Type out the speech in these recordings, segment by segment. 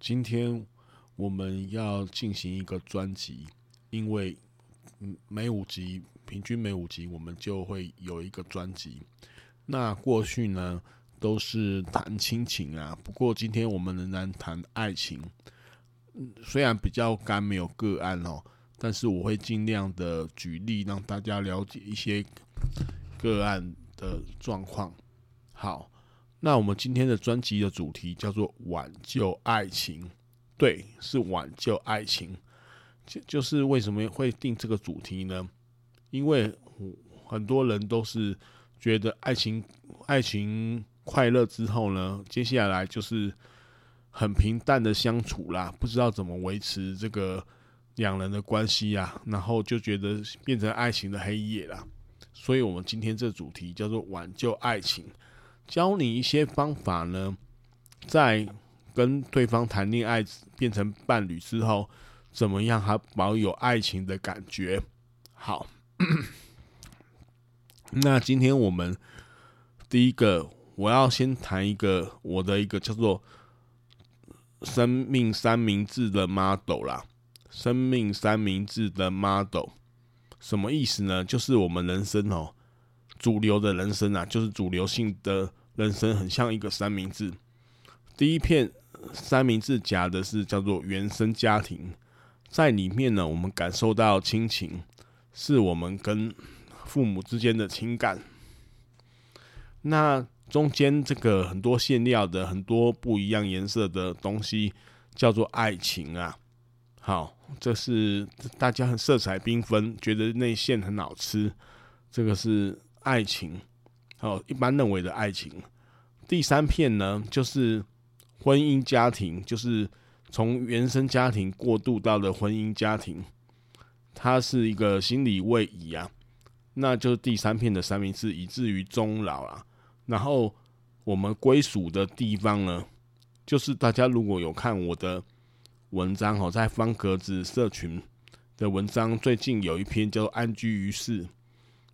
今天我们要进行一个专辑，因为每五集平均每五集我们就会有一个专辑。那过去呢都是谈亲情啊，不过今天我们仍然谈爱情。虽然比较干没有个案哦，但是我会尽量的举例让大家了解一些个案的状况。好。那我们今天的专辑的主题叫做挽救爱情，对，是挽救爱情。就就是为什么会定这个主题呢？因为很多人都是觉得爱情爱情快乐之后呢，接下来就是很平淡的相处啦，不知道怎么维持这个两人的关系啊，然后就觉得变成爱情的黑夜啦。所以我们今天这主题叫做挽救爱情。教你一些方法呢，在跟对方谈恋爱变成伴侣之后，怎么样还保有爱情的感觉？好，那今天我们第一个，我要先谈一个我的一个叫做“生命三明治”的 model 啦，“生命三明治”的 model 什么意思呢？就是我们人生哦，主流的人生啊，就是主流性的。人生很像一个三明治，第一片三明治夹的是叫做原生家庭，在里面呢，我们感受到亲情，是我们跟父母之间的情感。那中间这个很多馅料的很多不一样颜色的东西，叫做爱情啊。好，这是大家很色彩缤纷，觉得内馅很好吃，这个是爱情。哦，一般认为的爱情。第三片呢，就是婚姻家庭，就是从原生家庭过渡到了婚姻家庭，它是一个心理位移啊。那就是第三片的三明治，以至于终老啊。然后我们归属的地方呢，就是大家如果有看我的文章哦，在方格子社群的文章，最近有一篇叫做《安居于世》，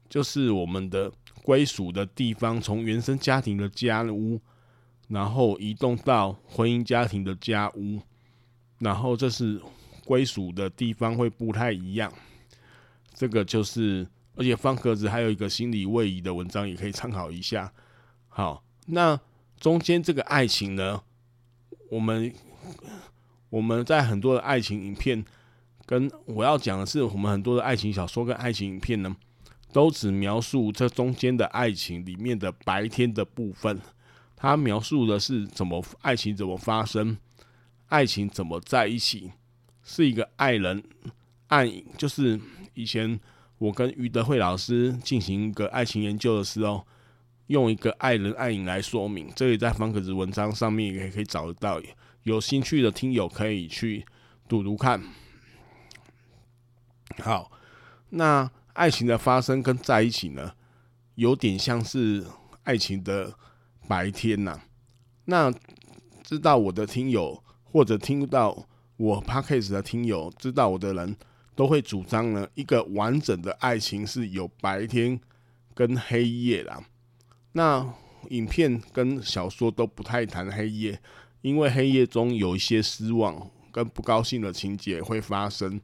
就是我们的。归属的地方，从原生家庭的家屋，然后移动到婚姻家庭的家屋，然后这是归属的地方会不太一样。这个就是，而且方格子还有一个心理位移的文章，也可以参考一下。好，那中间这个爱情呢，我们我们在很多的爱情影片，跟我要讲的是，我们很多的爱情小说跟爱情影片呢。都只描述这中间的爱情里面的白天的部分，他描述的是怎么爱情怎么发生，爱情怎么在一起，是一个爱人暗影。就是以前我跟余德慧老师进行一个爱情研究的时候，用一个爱人暗影来说明，这里在方格子文章上面也可以找得到，有兴趣的听友可以去读读看。好，那。爱情的发生跟在一起呢，有点像是爱情的白天呐、那知道我的听友，或者听到我 podcast 的听友，知道我的人都会主张呢，一个完整的爱情是有白天跟黑夜啦。那影片跟小说都不太谈黑夜，因为黑夜中有一些失望跟不高兴的情节会发生，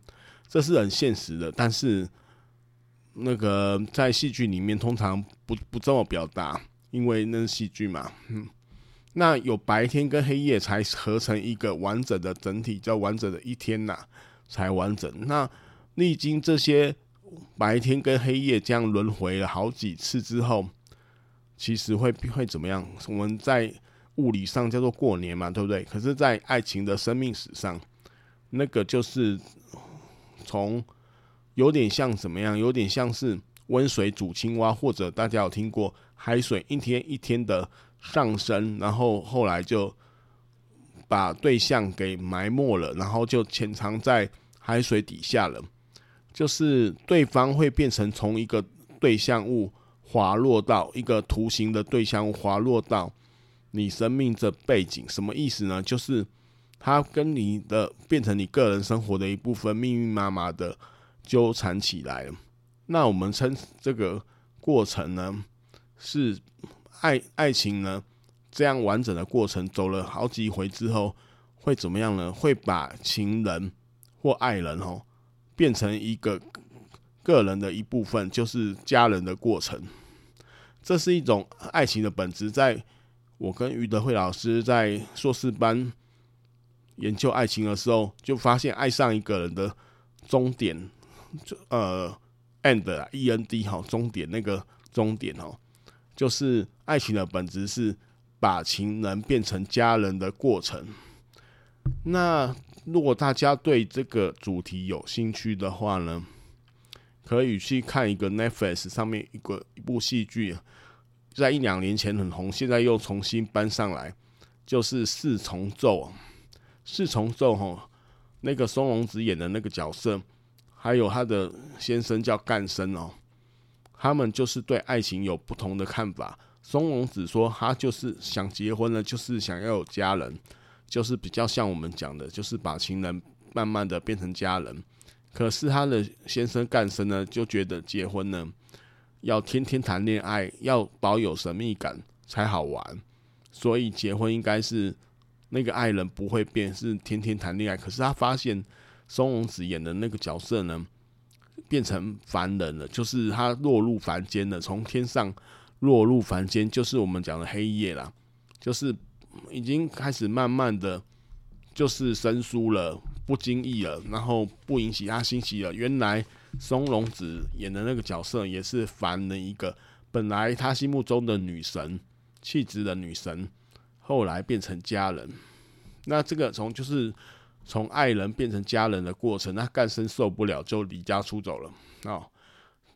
这是很现实的，但是。那个在戏剧里面通常不不这么表达，因为那是戏剧嘛。嗯，那有白天跟黑夜才合成一个完整的整体，叫完整的一天呐，才完整。那历经这些白天跟黑夜这样轮回了好几次之后，其实会会怎么样？我们在物理上叫做过年嘛，对不对？可是，在爱情的生命史上，那个就是从有点像怎么样？有点像是温水煮青蛙，或者大家有听过海水一天一天的上升，然后后来就把对象给埋没了，然后就潜藏在海水底下了。就是对方会变成从一个对象物。滑落到一个图形的对象物，滑落到你生命的背景，什么意思呢？就是它跟你的变成你个人生活的一部分，密密麻麻的纠缠起来了。那我们称这个过程呢，是爱爱情呢，这样完整的过程走了好几回之后，会怎么样呢？会把情人或爱人哦，变成一个个人的一部分，就是家人的过程。这是一种爱情的本质。在我跟余德慧老师在硕士班研究爱情的时候，就发现爱上一个人的终点，就呃，end，e n d，哈，终点那个终点哦，就是爱情的本质是把情人变成家人的过程。那如果大家对这个主题有兴趣的话呢，可以去看一个 Netflix 上面一个一部戏剧，在一两年前很红，现在又重新搬上来，就是四重奏。四重奏吼，那个松隆子演的那个角色，还有他的先生叫干生哦，他们就是对爱情有不同的看法。松隆子说他就是想结婚了，就是想要有家人，就是比较像我们讲的，就是把情人慢慢的变成家人。可是他的先生干生呢，就觉得结婚呢要天天谈恋爱，要保有神秘感才好玩，所以结婚应该是那个爱人不会变，是天天谈恋爱。可是他发现松隆子演的那个角色呢，变成凡人了，就是他落入凡间了，从天上落入凡间，就是我们讲的黑夜啦，就是已经开始慢慢的就是生疏了。不经意了，然后不引起他欣喜了。原来松隆子演的那个角色也是凡人一个，本来他心目中的女神，气质的女神，后来变成家人。那这个从就是从爱人变成家人的过程，那干生受不了就离家出走了。哦，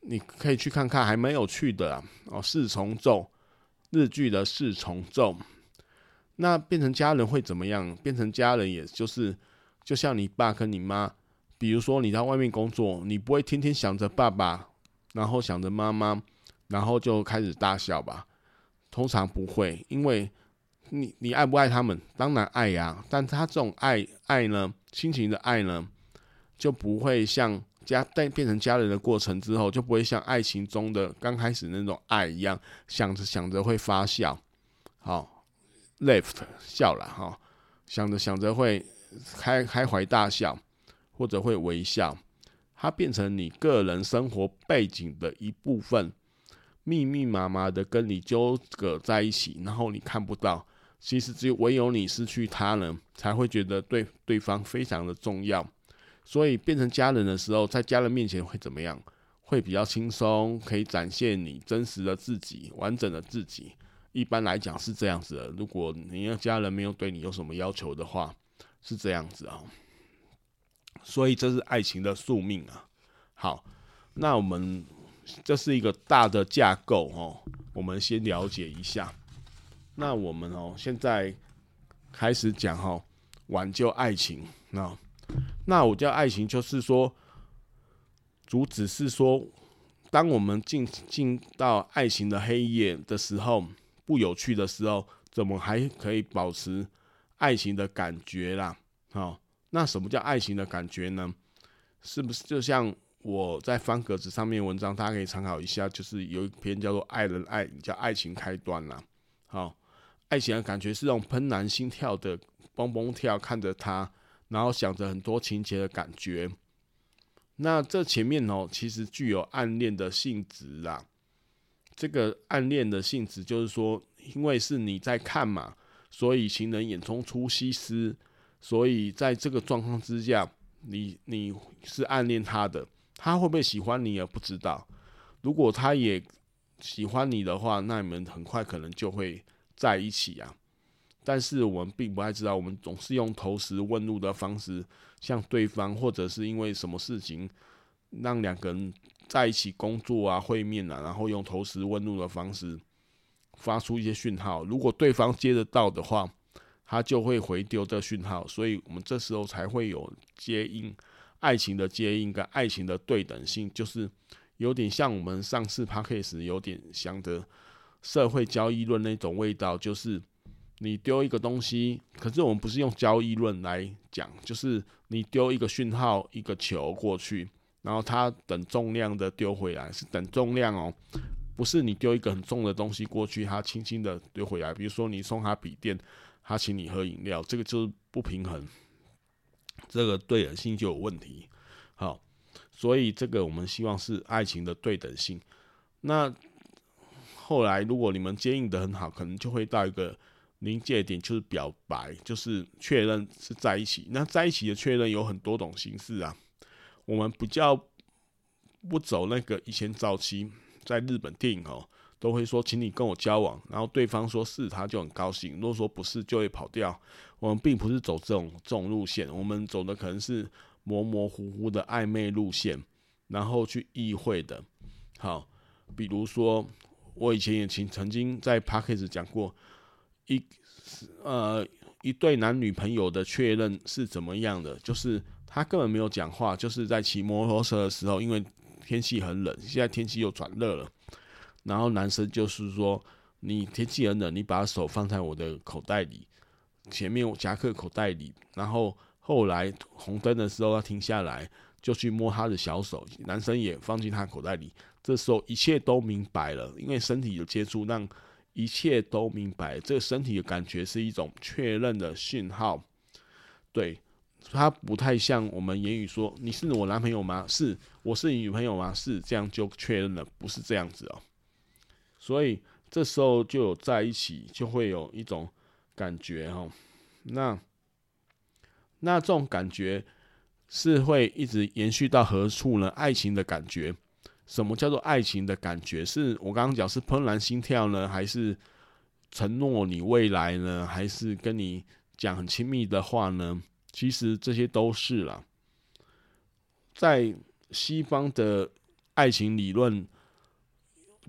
你可以去看看，还蛮有趣的啊。哦，四重奏，日剧的四重奏。那变成家人会怎么样？变成家人也就是。就像你爸跟你妈，比如说你在外面工作，你不会天天想着爸爸，然后想着妈妈，然后就开始大笑吧？通常不会，因为你你爱不爱他们？当然爱呀，但他这种爱爱呢，亲情的爱呢，就不会像家在变成家人的过程之后，就不会像爱情中的刚开始那种爱一样，想着想着会发笑，好，left 笑了哈，想着想着会。开开怀大笑，或者会微笑，它变成你个人生活背景的一部分，密密麻麻的跟你纠葛在一起，然后你看不到。其实只有唯有你失去他人，才会觉得对对方非常的重要。所以变成家人的时候，在家人面前会怎么样？会比较轻松，可以展现你真实的自己，完整的自己。一般来讲是这样子的。如果你的家人没有对你有什么要求的话。是这样子啊，所以这是爱情的宿命啊。好，那我们这是一个大的架构哦，我们先了解一下。那我们哦，现在开始讲哦，挽救爱情。那那我叫爱情，就是说，主旨是说，当我们进进到爱情的黑夜的时候，不有趣的时候，怎么还可以保持？爱情的感觉啦，好，那什么叫爱情的感觉呢？是不是就像我在方格子上面文章，大家可以参考一下，就是有一篇叫做《爱人爱》，叫爱情开端啦。好，爱情的感觉是那种怦然心跳的蹦蹦跳，看着他，然后想着很多情节的感觉。那这前面哦，其实具有暗恋的性质啦。这个暗恋的性质就是说，因为是你在看嘛。所以情人眼中出西施，所以在这个状况之下，你你是暗恋他的，他会不会喜欢你也不知道。如果他也喜欢你的话，那你们很快可能就会在一起啊。但是我们并不太知道，我们总是用投石问路的方式向对方，或者是因为什么事情让两个人在一起工作啊、会面啊，然后用投石问路的方式发出一些讯号。如果对方接得到的话，他就会回丢这讯号，所以我们这时候才会有接应，爱情的接应跟爱情的对等性，就是。有点像我们上次 Podcast 有点像的社会交易论那种味道，就是你丢一个东西，可是我们不是用交易论来讲，就是你丢一个讯号，一个球过去，然后它等重量的丢回来，是等重量哦，不是你丢一个很重的东西过去，它轻轻的丢回来。比如说你送他笔电，他请你喝饮料，这个就是不平衡，这个对等性就有问题。好。所以这个我们希望是爱情的对等性。那后来如果你们接应得很好，可能就会到一个临界点，就是表白，就是确认是在一起。那在一起的确认有很多种形式啊。我们比较不走那个以前早期在日本电影哦，都会说请你跟我交往，然后对方说是，他就很高兴；如果说不是，就会跑掉。我们并不是走这种这种路线，我们走的可能是。模模糊糊的暧昧路线，然后去意会的，好，比如说我以前也曾曾经在 Podcast 讲过一呃一对男女朋友的确认是怎么样的，就是他根本没有讲话，就是在骑摩托车的时候，因为天气很冷，现在天气又转热了，然后男生就是说，你天气很冷，你把手放在我的口袋里，前面夹克口袋里，然后。后来红灯的时候，要停下来就去摸他的小手，男生也放进他口袋里。这时候一切都明白了，因为身体的接触让一切都明白。这个身体的感觉是一种确认的讯号，对，他不太像我们言语说“你是我男朋友吗？”“是，我是你女朋友吗？”“是，这样就确认了，不是这样子哦。”所以这时候就有在一起，就会有一种感觉哦。那。那这种感觉是会一直延续到何处呢？爱情的感觉，什么叫做爱情的感觉？是我刚刚讲是怦然心跳呢，还是承诺你未来呢？还是跟你讲很亲密的话呢？其实这些都是啦。在西方的爱情理论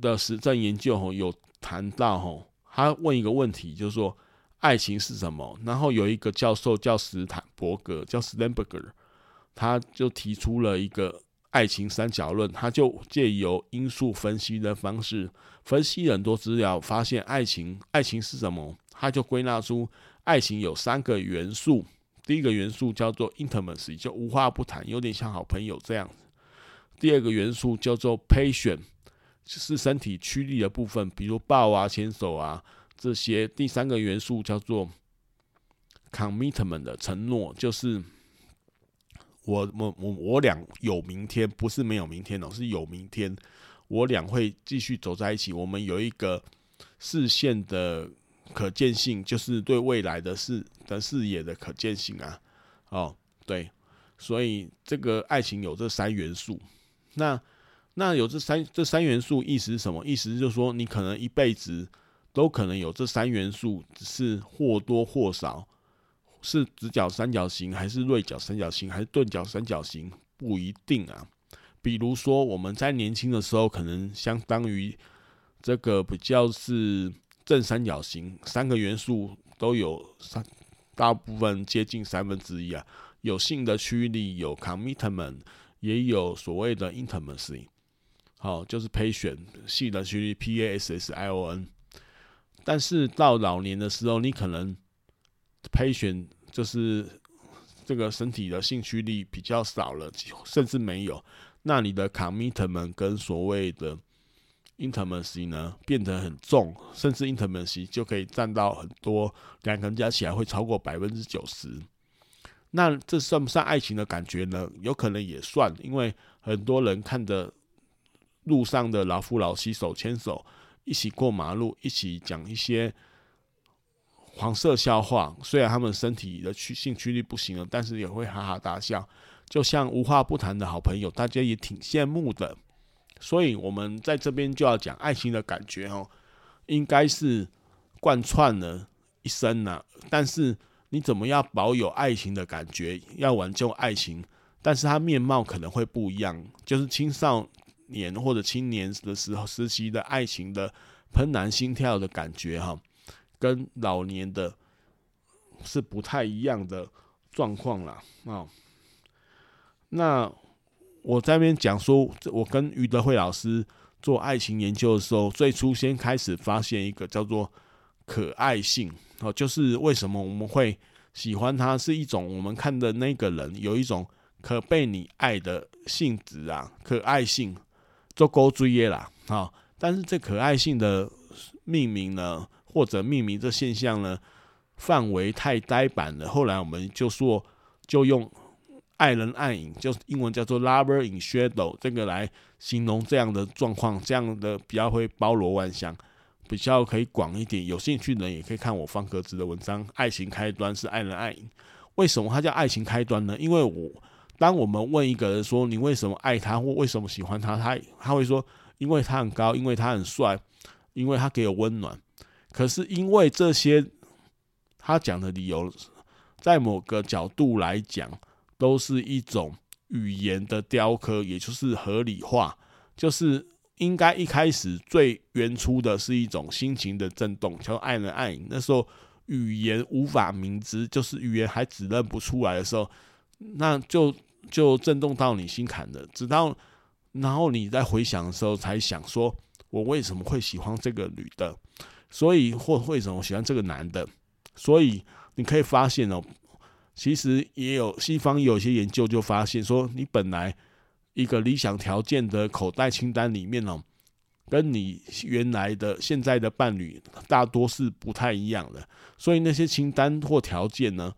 的实证研究吼，有谈到吼，他问一个问题，就是说。爱情是什么？然后有一个教授叫斯坦伯格，叫 Sternberger，他就提出了一个爱情三角论。他就借由因素分析的方式分析很多资料，发现爱情，爱情是什么？他就归纳出爱情有三个元素。第一个元素叫做 intimacy，就无话不谈，有点像好朋友这样。第二个元素叫做 passion，就是身体驱力的部分，比如抱啊、牵手啊。这些第三个元素叫做 commitment 的承诺，就是我我我我俩有明天，不是没有明天哦，是有明天，我俩会继续走在一起。我们有一个视线的可见性，就是对未来的视的视野的可见性啊。哦，对，所以这个爱情有这三元素。那那有这三这三元素意思是什么？意思就是说，你可能一辈子。都可能有这三元素，只是或多或少，是直角三角形，还是锐角三角形，还是钝角三角形，不一定啊。比如说，我们在年轻的时候，可能相当于这个比较是正三角形，三个元素都有三，大部分接近三分之一啊。有性的驱力，有 commitment，也有所谓的 intimacy，好，就是 patient 性的驱力 p a s s i o n。但是到老年的时候，你可能 patient 就是这个身体的兴趣力比较少了，甚至没有。那你的 commitment 跟所谓的 intimacy 呢，变得很重，甚至 intimacy 就可以占到很多，两个人加起来会超过百分之九十。那这算不算爱情的感觉呢？有可能也算，因为很多人看着路上的老夫老妻手牵手。一起过马路，一起讲一些黄色笑话。虽然他们身体的驱性驱力不行了，但是也会哈哈大笑。就像无话不谈的好朋友，大家也挺羡慕的。所以，我们在这边就要讲爱情的感觉哦，应该是贯穿了一生呐。但是，你怎么样保有爱情的感觉，要挽救爱情，但是它面貌可能会不一样。就是青少年或者青年的时候时期的爱情的怦然心跳的感觉哈，跟老年的是不太一样的状况啦。啊。那。我在那边讲说，我跟余德慧老师做爱情研究的时候，最初先开始发现一个叫做可爱性哦，就是为什么我们会喜欢他，是一种我们看的那个人有一种可被你爱的性质啊，可爱性做勾追耶啦啊。但是这可爱性的命名呢，或者命名这现象呢，范围太呆板了。后来我们就说，就用。爱人暗影，就是英文叫做 lover in shadow，这个来形容这样的状况，这样的比较会包罗万象，比较可以广一点。有兴趣的人也可以看我方格子的文章。爱情开端是爱人暗影，为什么它叫爱情开端呢？因为我当我们问一个人说，你为什么爱他或为什么喜欢他，他他会说，因为他很高，因为他很帅，因为他给我温暖。可是因为这些他讲的理由，在某个角度来讲。都是一种语言的雕刻，也就是合理化，就是应该一开始最原初的是一种心情的震动，叫爱人爱影。那时候语言无法明知，就是语言还指认不出来的时候，那就就震动到你心坎了。直到然后你在回想的时候，才想说，我为什么会喜欢这个女的？所以或为什么喜欢这个男的？所以你可以发现哦。其实也有西方也有些研究就发现说，你本来一个理想条件的口袋清单里面哦，跟你原来的现在的伴侣大多是不太一样的，所以那些清单或条件呢，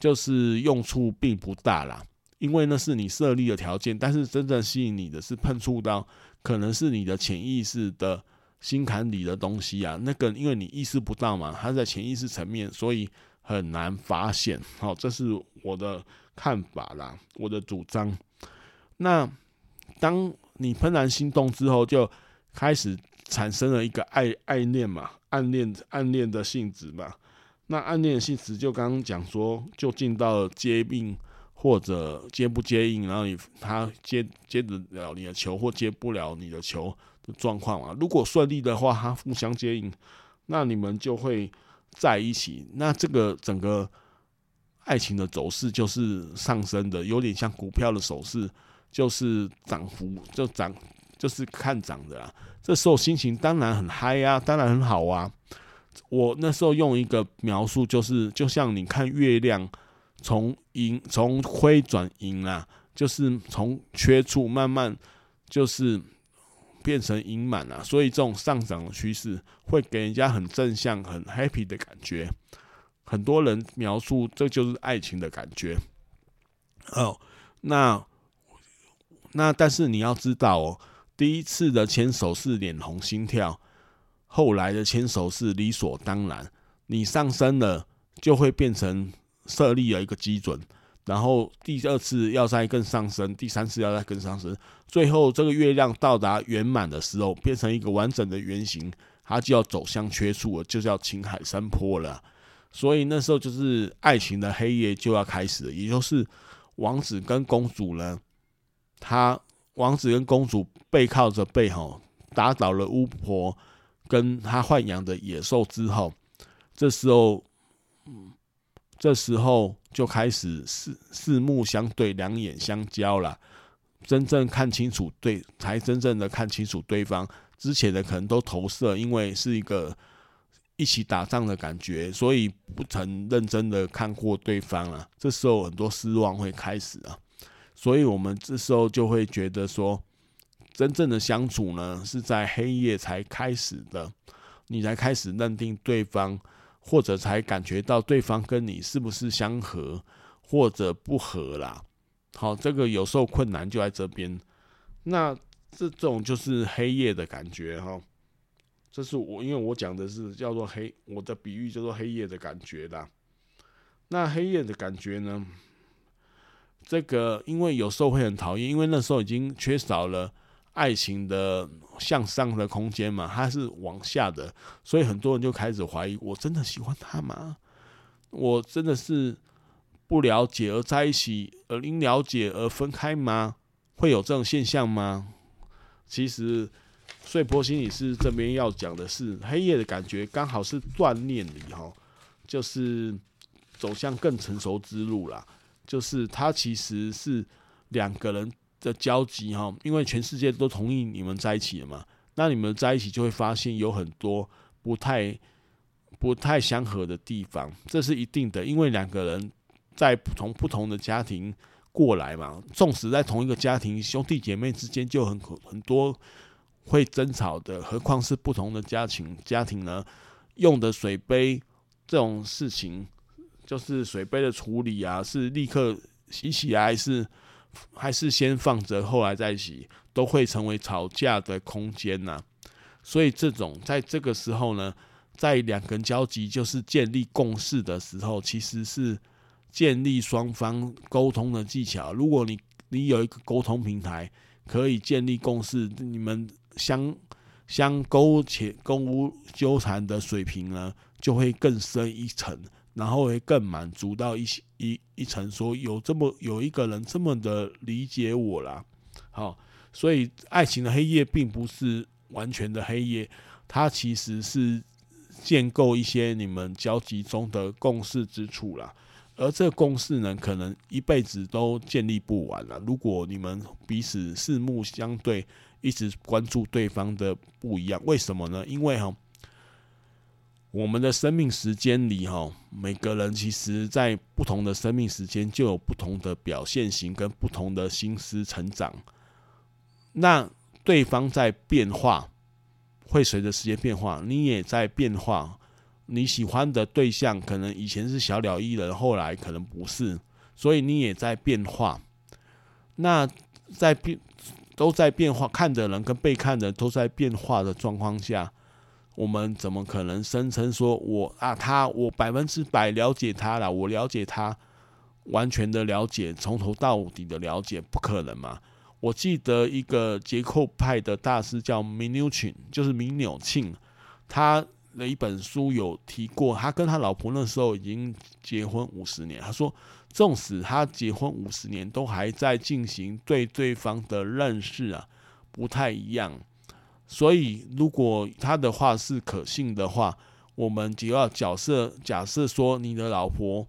就是用处并不大啦，因为那是你设立的条件，但是真正吸引你的是碰触到可能是你的潜意识的心坎里的东西啊，那个因为你意识不到嘛，它在潜意识层面，所以。很难发现，好，这是我的看法啦，我的主张。那当你怦然心动之后，就开始产生了一个爱爱恋嘛，暗恋暗恋的性质嘛。那暗恋的性质就刚刚讲说，就进到接应或者接不接应，然后你他接接得了你的球或接不了你的球状况嘛。如果顺利的话，他互相接应，那你们就会。在一起，那这个整个爱情的走势就是上升的，有点像股票的走势，就是涨幅就涨，就是看涨的啦。这时候心情当然很嗨啊，当然很好啊。我那时候用一个描述，就是就像你看月亮从阴从亏转盈啦，就是从缺处慢慢就是。变成盈满了，所以这种上涨的趋势会给人家很正向、很 happy 的感觉。很多人描述这就是爱情的感觉。哦，那那但是你要知道哦，第一次的牵手是脸红心跳，后来的牵手是理所当然。你上升了，就会变成设立了一个基准。然后第二次要再更上升，第三次要再更上升，最后这个月亮到达圆满的时候，变成一个完整的圆形，它就要走向缺处了，就叫情海山坡了。所以那时候就是爱情的黑夜就要开始了，也就是王子跟公主呢，他王子跟公主背靠着背吼，打倒了巫婆跟他豢养的野兽之后，这时候，这时候就开始四四目相对，两眼相交了。真正看清楚对，才真正的看清楚对方。之前的可能都投射，因为是一个一起打仗的感觉，所以不曾认真的看过对方了。这时候很多失望会开始啊。所以我们这时候就会觉得说，真正的相处呢，是在黑夜才开始的，你才开始认定对方。或者才感觉到对方跟你是不是相合，或者不合啦。好，这个有时候困难就在这边。那这种就是黑夜的感觉哈。这是我因为我讲的是叫做黑，我的比喻叫做黑夜的感觉啦。那黑夜的感觉呢，这个因为有时候会很讨厌，因为那时候已经缺少了爱情的向上的空间嘛，它是往下的，所以很多人就开始怀疑：我真的喜欢他吗？我真的是不了解而在一起，而因了解而分开吗？会有这种现象吗？其实，穗波心理师这边要讲的是，黑夜的感觉刚好是锻炼你哈，就是走向更成熟之路啦。就是它其实是两个人的交集哈，因为全世界都同意你们在一起了嘛，那你们在一起就会发现有很多不太不太相合的地方，这是一定的，因为两个人在从不同的家庭过来嘛，纵使在同一个家庭，兄弟姐妹之间就很很多会争吵的，何况是不同的家庭家庭呢？用的水杯这种事情，就是水杯的处理啊，是立刻洗起来，是还是先放着后来再洗，都会成为吵架的空间呐。所以这种在这个时候呢，在两个人交集，就是建立共识的时候，其实是建立双方沟通的技巧。如果你你有一个沟通平台，可以建立共识，你们相相勾且勾纠缠的水平呢，就会更深一层，然后会更满足到一一一层，说有这么有一个人这么的理解我啦。好，所以爱情的黑夜并不是完全的黑夜，它其实是。建构一些你们交集中的共识之处啦，而这共识呢，可能一辈子都建立不完了。如果你们彼此四目相对，一直关注对方的不一样，为什么呢？因为哈，我们的生命时间里哈，每个人其实在不同的生命时间就有不同的表现型跟不同的心思成长。那对方在变化。会随着时间变化，你也在变化。你喜欢的对象可能以前是小鸟依人，后来可能不是，所以你也在变化。那在变都在变化，看的人跟被看的都在变化的状况下，我们怎么可能声称说我啊他我百分之百了解他了？我了解他，完全的了解，从头到底的了解，不可能嘛？我记得一个结构派的大师叫米纽钦，就是米纽庆，他的一本书有提过，他跟他老婆那时候已经结婚五十年。他说，纵使他结婚五十年，都还在进行对对方的认识啊，不太一样。所以，如果他的话是可信的话，我们就要假设假设说，你的老婆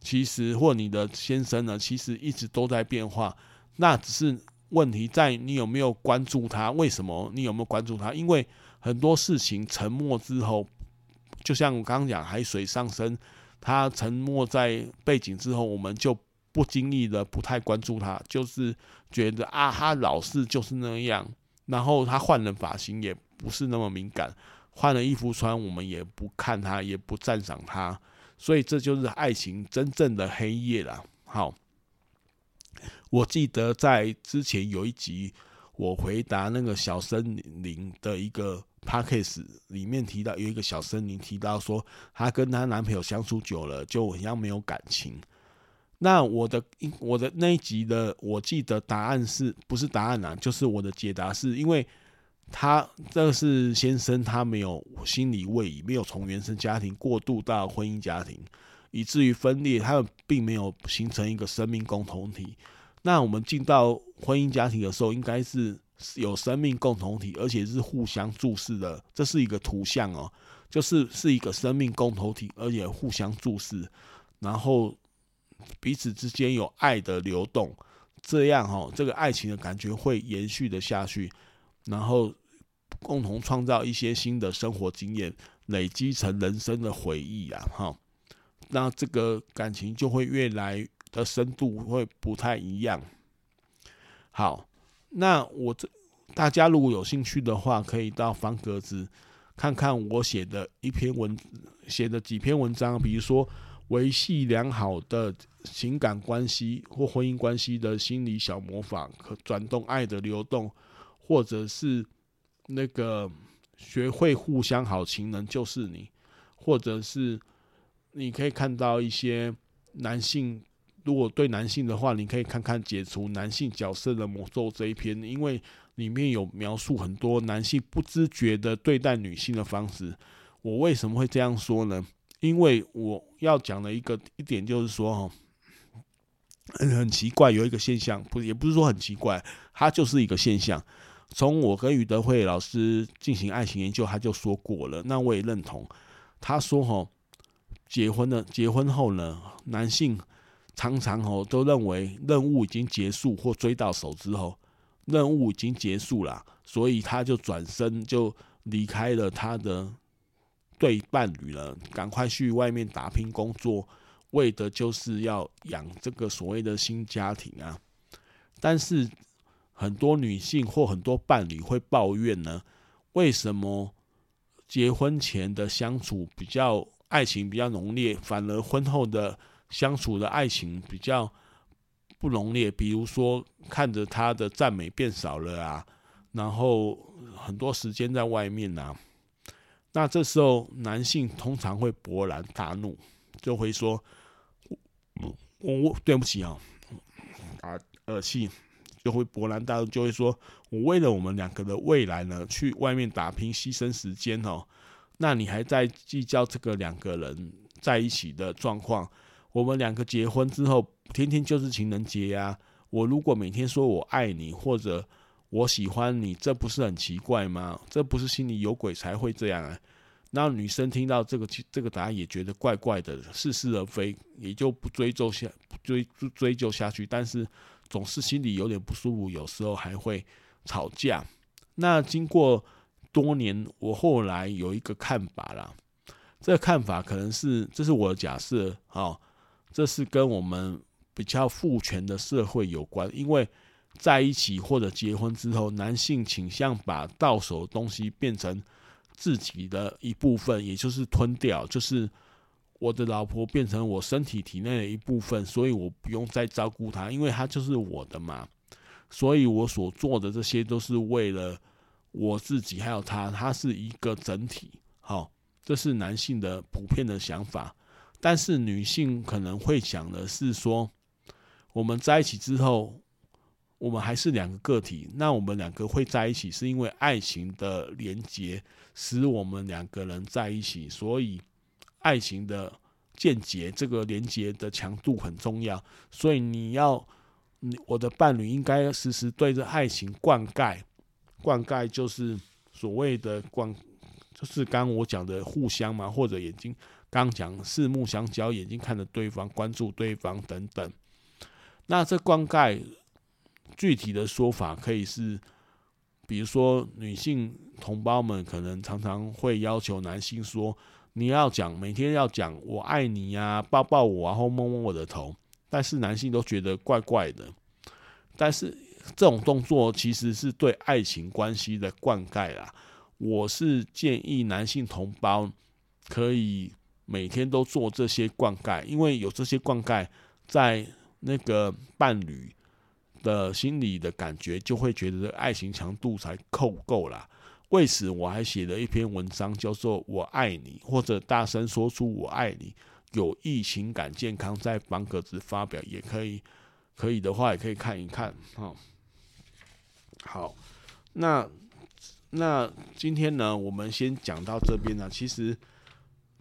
其实或你的先生呢，其实一直都在变化，那只是。问题在你有没有关注他？为什么你有没有关注他？因为很多事情沉默之后，就像我刚刚讲海水上升，它沉没在背景之后，我们就不经意的不太关注他，就是觉得啊，他老是就是那样。然后他换了发型也不是那么敏感，换了衣服穿我们也不看他，也不赞赏他。所以这就是爱情真正的黑夜了。好。我记得在之前有一集，我回答那个小森林的一个 podcast 里面提到，有一个小森林提到说，她跟她男朋友相处久了，就好像没有感情。那我的我的那一集的，我记得答案是不是答案啊？就是我的解答是因为他这是先生，他没有心理位移，没有从原生家庭过渡到婚姻家庭，以至于分裂，他们并没有形成一个生命共同体。那我们进到婚姻家庭的时候，应该是有生命共同体，而且是互相注视的。这是一个图像哦，就是是一个生命共同体，而且互相注视，然后彼此之间有爱的流动，这样哦，这个爱情的感觉会延续的下去，然后共同创造一些新的生活经验，累积成人生的回忆啊，哈，那这个感情就会越来。的深度会不太一样。好，那我这大家如果有兴趣的话，可以到方格子看看我写的一篇文，写的几篇文章，比如说维系良好的情感关系或婚姻关系的心理小魔法，可转动爱的流动，或者是那个学会互相好情人就是你，或者是你可以看到一些男性。如果对男性的话，你可以看看《解除男性角色的魔咒》这一篇，因为里面有描述很多男性不自觉的对待女性的方式。我为什么会这样说呢？因为我要讲的一个一点就是说，哈，很奇怪，有一个现象，不也不是说很奇怪，它就是一个现象。从我跟于德慧老师进行爱情研究，他就说过了，那我也认同。他说，哈，结婚了，结婚后呢，男性常常哦都认为任务已经结束或追到手之后，任务已经结束了，所以他就转身就离开了他的对伴侣了，赶快去外面打拼工作，为的就是要养这个所谓的新家庭啊。但是很多女性或很多伴侣会抱怨呢，为什么结婚前的相处比较爱情比较浓烈，反而婚后的相处的爱情比较不浓烈？比如说看着他的赞美变少了啊，然后很多时间在外面啊。那这时候，男性通常会勃然大怒，就会说：“我我对不起啊，啊，恶气就会勃然大怒，就会说我为了我们两个的未来呢，去外面打拼，牺牲时间哦。那你还在计较这个两个人在一起的状况？我们两个结婚之后，天天就是情人节呀。我如果每天说我爱你，或者……我喜欢你，这不是很奇怪吗？这不是心里有鬼才会这样啊？那女生听到这个这个答案也觉得怪怪的，似是而非，也就不追究下追追究下去。但是总是心里有点不舒服，有时候还会吵架。那经过多年，我后来有一个看法啦。这个看法可能是这是我的假设，好，这是跟我们比较父权的社会有关，因为。在一起或者结婚之后，男性倾向把到手的东西变成自己的一部分，也就是吞掉，就是我的老婆变成我身体体内的一部分，所以我不用再照顾她，因为她就是我的嘛。所以我所做的这些都是为了我自己，还有她，她是一个整体。好，这是男性的普遍的想法，但是女性可能会想的是说，我们在一起之后。我们还是两个个体，那我们两个会在一起，是因为爱情的连接使我们两个人在一起，所以爱情的间接这个连接的强度很重要。所以你要，你我的伴侣应该时时对着爱情灌溉，灌溉就是所谓的灌，就是刚我讲的互相嘛，或者眼睛刚讲四目相交，眼睛看着对方，关注对方等等。那这灌溉。具体的说法可以是，比如说女性同胞们可能常常会要求男性说：“你要讲，每天要讲我爱你呀，抱抱我啊，或摸摸我的头。”但是男性都觉得怪怪的。但是这种动作其实是对爱情关系的灌溉啦。我是建议男性同胞可以每天都做这些灌溉，因为有这些灌溉，在那个伴侣。的心里的感觉，就会觉得爱情强度才够够啦。为此，我还写了一篇文章，叫做《我爱你》，或者大声说出“我爱你”，有益情感健康，在方格子发表也可以。可以的话，也可以看一看。哈，好，那那今天呢，我们先讲到这边呢。其实，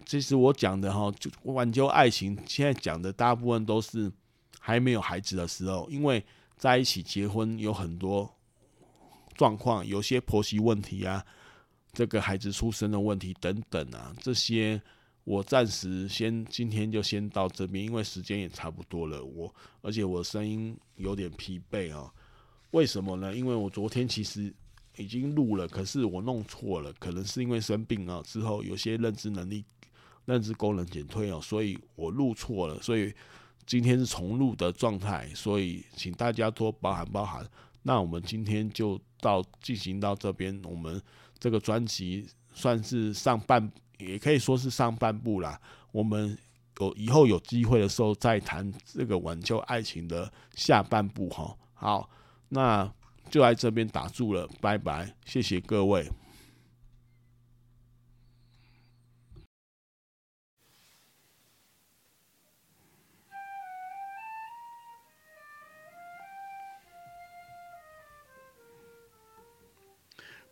其实我讲的哈，就挽救爱情，现在讲的大部分都是还没有孩子的时候，因为。在一起结婚有很多状况，有些婆媳问题啊，这个孩子出生的问题等等啊，这些我暂时先今天就先到这边，因为时间也差不多了。我而且我声音有点疲惫啊，为什么呢？因为我昨天其实已经录了，可是我弄错了，可能是因为生病啊，之后有些认知能力、认知功能减退哦，所以我录错了，所以。今天是重录的状态，所以请大家多包涵包涵。那我们今天就到进行到这边，我们这个专辑算是上半，也可以说是上半部啦。我们有以后有机会的时候再谈这个挽救爱情的下半部哈。好，那就在这边打住了，拜拜，谢谢各位。